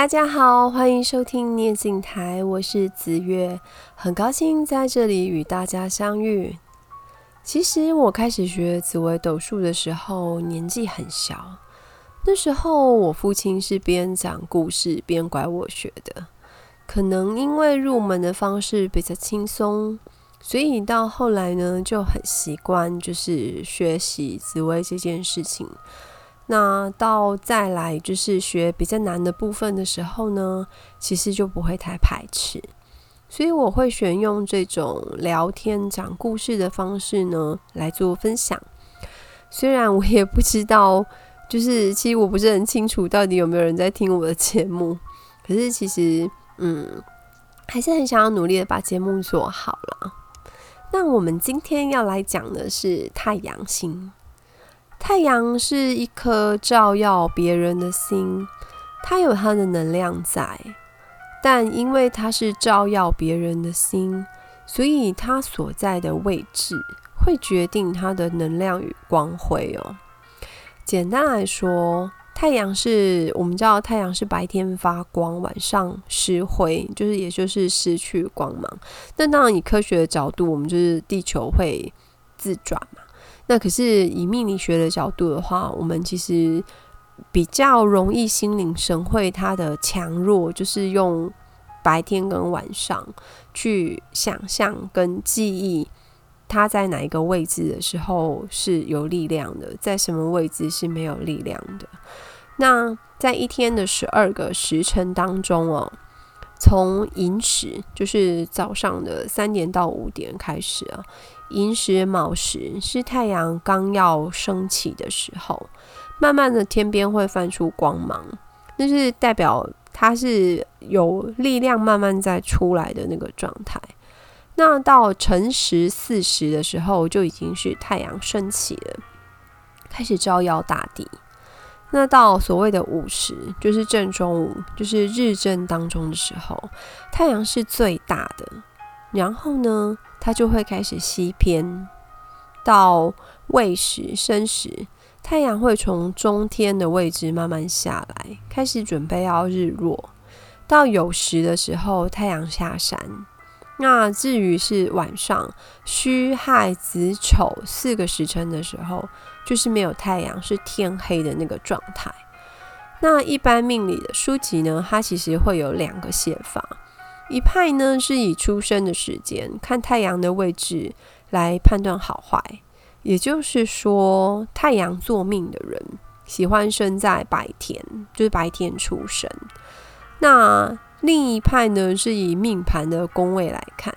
大家好，欢迎收听念经台，我是紫月，很高兴在这里与大家相遇。其实我开始学紫微斗数的时候年纪很小，那时候我父亲是边讲故事边拐我学的，可能因为入门的方式比较轻松，所以到后来呢就很习惯，就是学习紫微这件事情。那到再来就是学比较难的部分的时候呢，其实就不会太排斥，所以我会选用这种聊天讲故事的方式呢来做分享。虽然我也不知道，就是其实我不是很清楚到底有没有人在听我的节目，可是其实嗯，还是很想要努力的把节目做好了。那我们今天要来讲的是太阳星。太阳是一颗照耀别人的心，它有它的能量在，但因为它是照耀别人的心，所以它所在的位置会决定它的能量与光辉哦。简单来说，太阳是我们知道太阳是白天发光，晚上失辉，就是也就是失去光芒。那当然，以科学的角度，我们就是地球会自转嘛。那可是以命理学的角度的话，我们其实比较容易心领神会它的强弱，就是用白天跟晚上去想象跟记忆，它在哪一个位置的时候是有力量的，在什么位置是没有力量的。那在一天的十二个时辰当中哦，从寅时就是早上的三点到五点开始啊。寅时卯时是太阳刚要升起的时候，慢慢的天边会泛出光芒，那是代表它是有力量慢慢在出来的那个状态。那到辰时巳时的时候，就已经是太阳升起了，开始照耀大地。那到所谓的午时，就是正中午，就是日正当中的时候，太阳是最大的。然后呢，它就会开始西偏，到未时、申时，太阳会从中天的位置慢慢下来，开始准备要日落。到酉时的时候，太阳下山。那至于是晚上戌、亥、子、丑四个时辰的时候，就是没有太阳，是天黑的那个状态。那一般命理的书籍呢，它其实会有两个写法。一派呢是以出生的时间看太阳的位置来判断好坏，也就是说，太阳坐命的人喜欢生在白天，就是白天出生。那另一派呢是以命盘的宫位来看，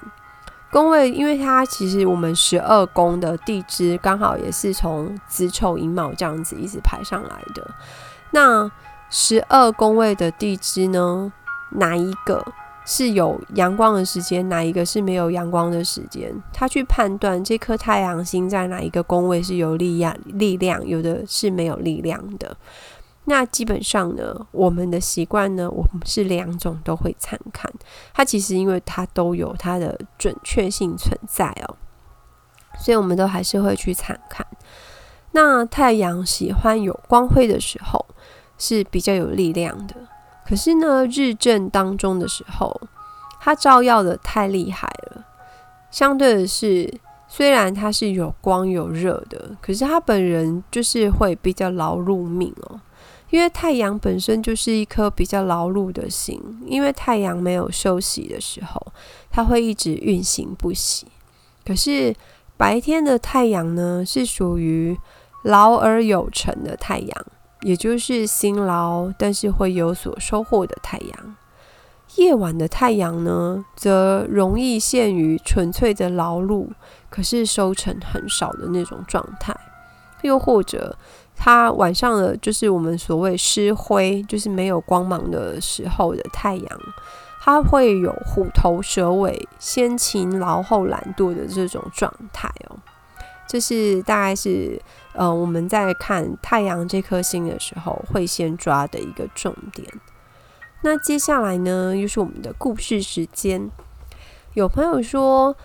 宫位，因为它其实我们十二宫的地支刚好也是从子丑寅卯这样子一直排上来的。那十二宫位的地支呢，哪一个？是有阳光的时间，哪一个是没有阳光的时间？他去判断这颗太阳星在哪一个宫位是有力量，力量有的是没有力量的。那基本上呢，我们的习惯呢，我们是两种都会参看。它其实因为它都有它的准确性存在哦，所以我们都还是会去参看。那太阳喜欢有光辉的时候是比较有力量的。可是呢，日正当中的时候，它照耀的太厉害了。相对的是，虽然它是有光有热的，可是它本人就是会比较劳碌命哦。因为太阳本身就是一颗比较劳碌的星，因为太阳没有休息的时候，它会一直运行不息。可是白天的太阳呢，是属于劳而有成的太阳。也就是辛劳，但是会有所收获的太阳。夜晚的太阳呢，则容易陷于纯粹的劳碌，可是收成很少的那种状态。又或者，它晚上的就是我们所谓失辉，就是没有光芒的时候的太阳，它会有虎头蛇尾、先勤劳后懒惰的这种状态哦。这是大概是。呃，我们在看太阳这颗星的时候，会先抓的一个重点。那接下来呢，又是我们的故事时间。有朋友说，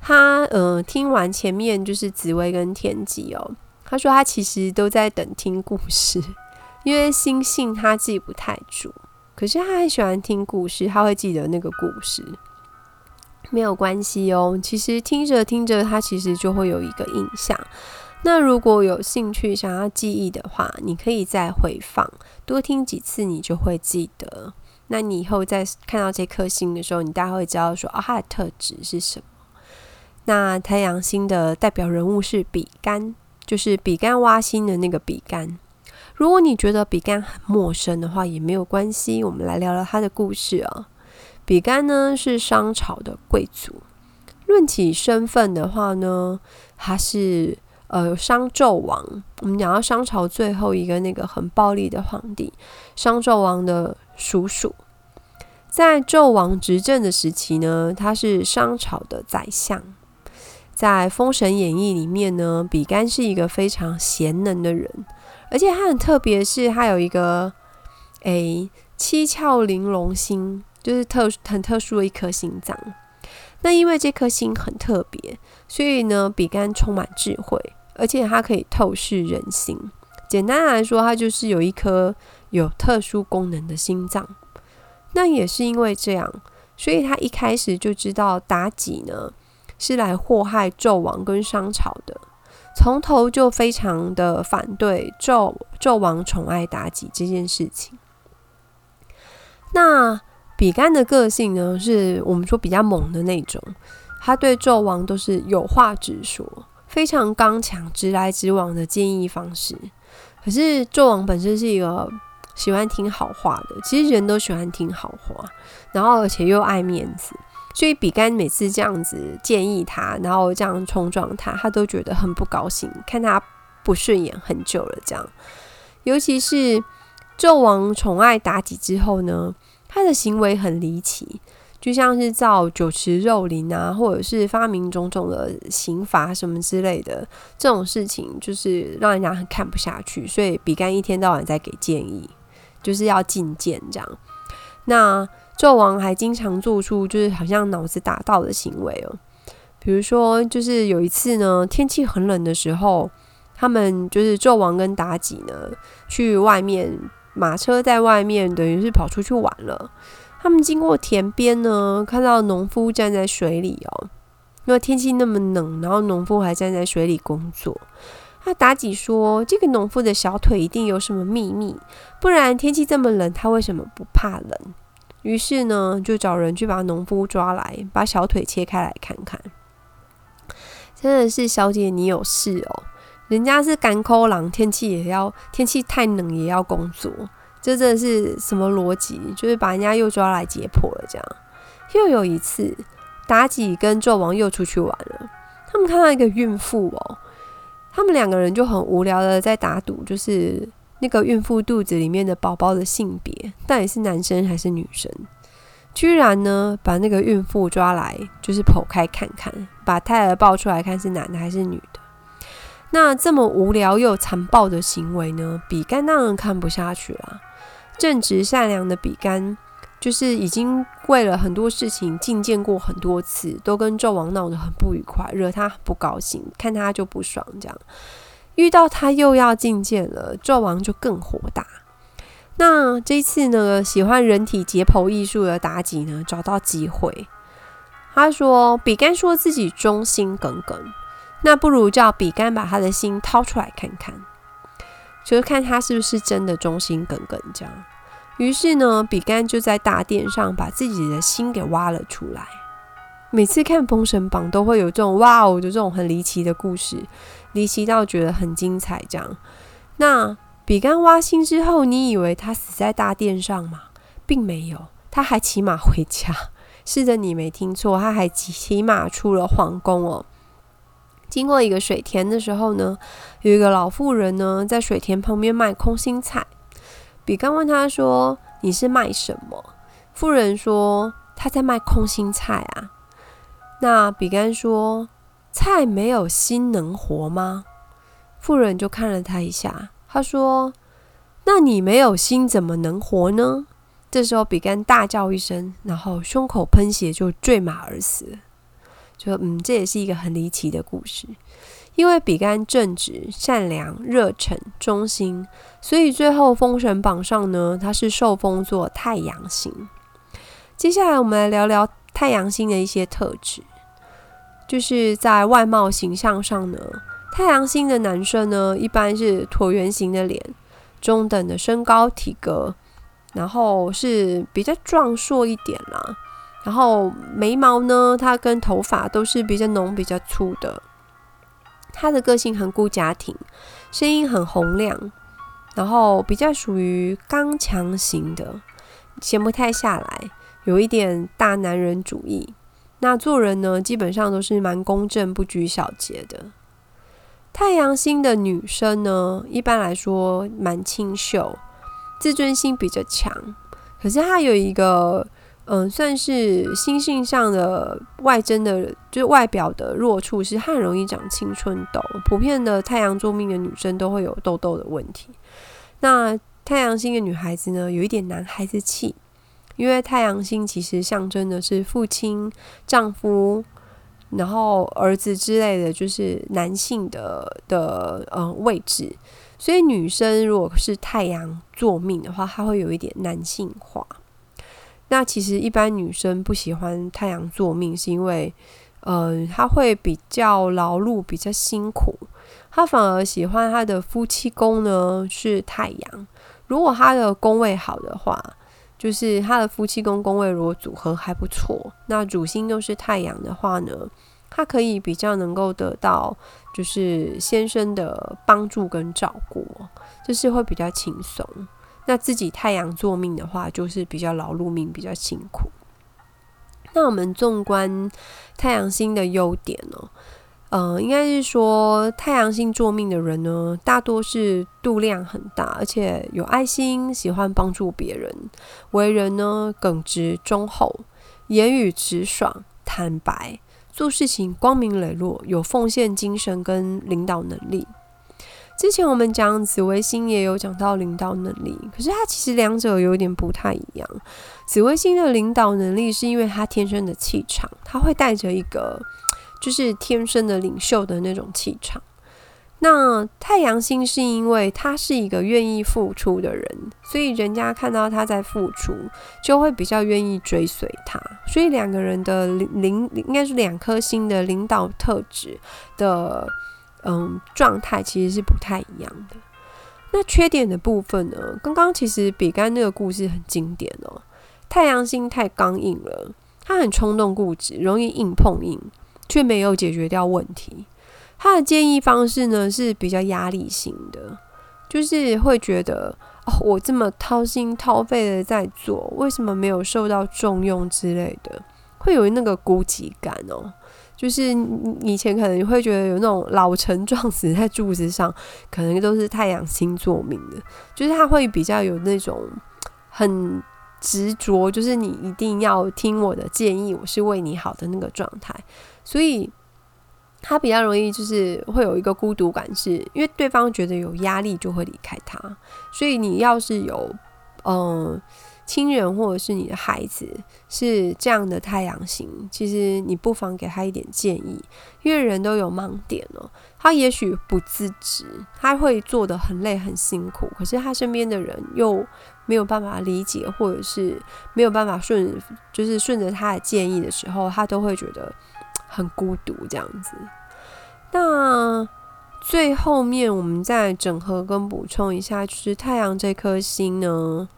他呃听完前面就是紫微跟天机哦，他说他其实都在等听故事，因为星星他记不太住。可是他很喜欢听故事，他会记得那个故事。没有关系哦，其实听着听着，他其实就会有一个印象。那如果有兴趣想要记忆的话，你可以再回放，多听几次，你就会记得。那你以后再看到这颗星的时候，你大概会知道说，啊，它的特质是什么。那太阳星的代表人物是比干，就是比干挖心的那个比干。如果你觉得比干很陌生的话，也没有关系，我们来聊聊他的故事啊、比干呢是商朝的贵族，论起身份的话呢，他是呃商纣王。我们讲到商朝最后一个那个很暴力的皇帝，商纣王的叔叔，在纣王执政的时期呢，他是商朝的宰相。在《封神演义》里面呢，比干是一个非常贤能的人。而且他很特别，是他有一个诶七窍玲珑心，就是特很特殊的一颗心脏。那因为这颗心很特别，所以呢，比干充满智慧，而且它可以透视人心。简单来说，他就是有一颗有特殊功能的心脏。那也是因为这样，所以他一开始就知道妲己呢是来祸害纣王跟商朝的。从头就非常的反对纣纣王宠爱妲己这件事情。那比干的个性呢，是我们说比较猛的那种，他对纣王都是有话直说，非常刚强、直来直往的建议方式。可是纣王本身是一个喜欢听好话的，其实人都喜欢听好话，然后而且又爱面子。所以比干每次这样子建议他，然后这样冲撞他，他都觉得很不高兴，看他不顺眼很久了。这样，尤其是纣王宠爱妲己之后呢，他的行为很离奇，就像是造酒池肉林啊，或者是发明种种的刑罚什么之类的这种事情，就是让人家很看不下去。所以比干一天到晚在给建议，就是要进谏这样。那。纣王还经常做出就是好像脑子打到的行为哦，比如说就是有一次呢，天气很冷的时候，他们就是纣王跟妲己呢去外面，马车在外面，等于是跑出去玩了。他们经过田边呢，看到农夫站在水里哦，因为天气那么冷，然后农夫还站在水里工作。那妲己说：“这个农夫的小腿一定有什么秘密，不然天气这么冷，他为什么不怕冷？”于是呢，就找人去把农夫抓来，把小腿切开来看看。真的是小姐，你有事哦？人家是甘苦郎，天气也要，天气太冷也要工作，这真的是什么逻辑？就是把人家又抓来解剖了，这样。又有一次，妲己跟纣王又出去玩了，他们看到一个孕妇哦，他们两个人就很无聊的在打赌，就是。那个孕妇肚子里面的宝宝的性别到底是男生还是女生？居然呢，把那个孕妇抓来，就是剖开看看，把胎儿抱出来看是男的还是女的。那这么无聊又残暴的行为呢，比干当然看不下去了。正直善良的比干，就是已经为了很多事情进谏过很多次，都跟纣王闹得很不愉快，惹他很不高兴，看他就不爽这样。遇到他又要进谏了，纣王就更火大。那这次呢，喜欢人体解剖艺术的妲己呢，找到机会，他说：“比干说自己忠心耿耿，那不如叫比干把他的心掏出来看看，就是看他是不是真的忠心耿耿。”这样，于是呢，比干就在大殿上把自己的心给挖了出来。每次看《封神榜》都会有这种哇哦，就这种很离奇的故事。离奇到觉得很精彩，这样。那比干挖心之后，你以为他死在大殿上吗？并没有，他还骑马回家。是的，你没听错，他还骑骑马出了皇宫哦。经过一个水田的时候呢，有一个老妇人呢，在水田旁边卖空心菜。比干问他说：“你是卖什么？”妇人说：“他在卖空心菜啊。”那比干说。菜没有心能活吗？妇人就看了他一下，他说：“那你没有心怎么能活呢？”这时候比干大叫一声，然后胸口喷血就坠马而死。就嗯，这也是一个很离奇的故事。因为比干正直、善良、热忱、忠心，所以最后封神榜上呢，他是受封作太阳星。接下来我们来聊聊太阳星的一些特质，就是在外貌形象上呢，太阳星的男生呢，一般是椭圆形的脸，中等的身高体格，然后是比较壮硕一点啦。然后眉毛呢，他跟头发都是比较浓、比较粗的。他的个性很顾家庭，声音很洪亮，然后比较属于刚强型的，闲不太下来，有一点大男人主义。那做人呢，基本上都是蛮公正、不拘小节的。太阳星的女生呢，一般来说蛮清秀，自尊心比较强，可是她有一个。嗯，算是心性上的外增的，就是外表的弱处是，她很容易长青春痘。普遍的太阳座命的女生都会有痘痘的问题。那太阳星的女孩子呢，有一点男孩子气，因为太阳星其实象征的是父亲、丈夫，然后儿子之类的，就是男性的的呃位置。所以女生如果是太阳座命的话，她会有一点男性化。那其实一般女生不喜欢太阳坐命，是因为，嗯、她会比较劳碌，比较辛苦。她反而喜欢她的夫妻宫呢是太阳。如果她的宫位好的话，就是他的夫妻宫宫位如果组合还不错，那主星都是太阳的话呢，他可以比较能够得到就是先生的帮助跟照顾，就是会比较轻松。那自己太阳坐命的话，就是比较劳碌命，比较辛苦。那我们纵观太阳星的优点呢，呃，应该是说太阳星座命的人呢，大多是度量很大，而且有爱心，喜欢帮助别人，为人呢耿直忠厚，言语直爽坦白，做事情光明磊落，有奉献精神跟领导能力。之前我们讲紫微星也有讲到领导能力，可是它其实两者有点不太一样。紫微星的领导能力是因为他天生的气场，他会带着一个就是天生的领袖的那种气场。那太阳星是因为他是一个愿意付出的人，所以人家看到他在付出，就会比较愿意追随他。所以两个人的领领应该是两颗星的领导特质的。嗯，状态其实是不太一样的。那缺点的部分呢？刚刚其实比干那个故事很经典哦。太阳星太刚硬了，他很冲动固执，容易硬碰硬，却没有解决掉问题。他的建议方式呢是比较压力型的，就是会觉得哦，我这么掏心掏肺的在做，为什么没有受到重用之类的，会有那个孤寂感哦。就是以前可能会觉得有那种老成撞死在柱子上，可能都是太阳星座命的。就是他会比较有那种很执着，就是你一定要听我的建议，我是为你好的那个状态。所以他比较容易就是会有一个孤独感，是因为对方觉得有压力就会离开他。所以你要是有嗯。亲人或者是你的孩子是这样的太阳型，其实你不妨给他一点建议，因为人都有盲点哦。他也许不自知，他会做的很累很辛苦，可是他身边的人又没有办法理解，或者是没有办法顺，就是顺着他的建议的时候，他都会觉得很孤独这样子。那最后面我们再整合跟补充一下，就是太阳这颗星呢。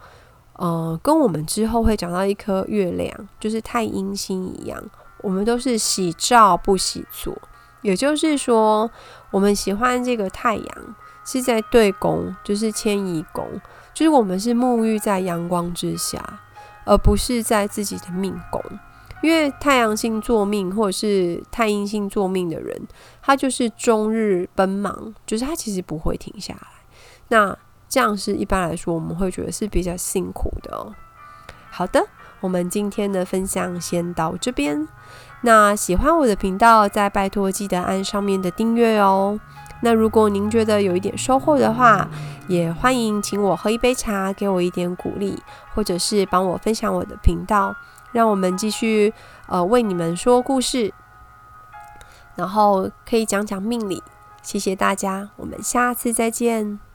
呃，跟我们之后会讲到一颗月亮，就是太阴星一样，我们都是喜照不喜坐。也就是说，我们喜欢这个太阳是在对宫，就是迁移宫，就是我们是沐浴在阳光之下，而不是在自己的命宫。因为太阳星坐命或者是太阴星坐命的人，他就是终日奔忙，就是他其实不会停下来。那这样是一般来说，我们会觉得是比较辛苦的哦。好的，我们今天的分享先到这边。那喜欢我的频道，再拜托记得按上面的订阅哦。那如果您觉得有一点收获的话，也欢迎请我喝一杯茶，给我一点鼓励，或者是帮我分享我的频道，让我们继续呃为你们说故事，然后可以讲讲命理。谢谢大家，我们下次再见。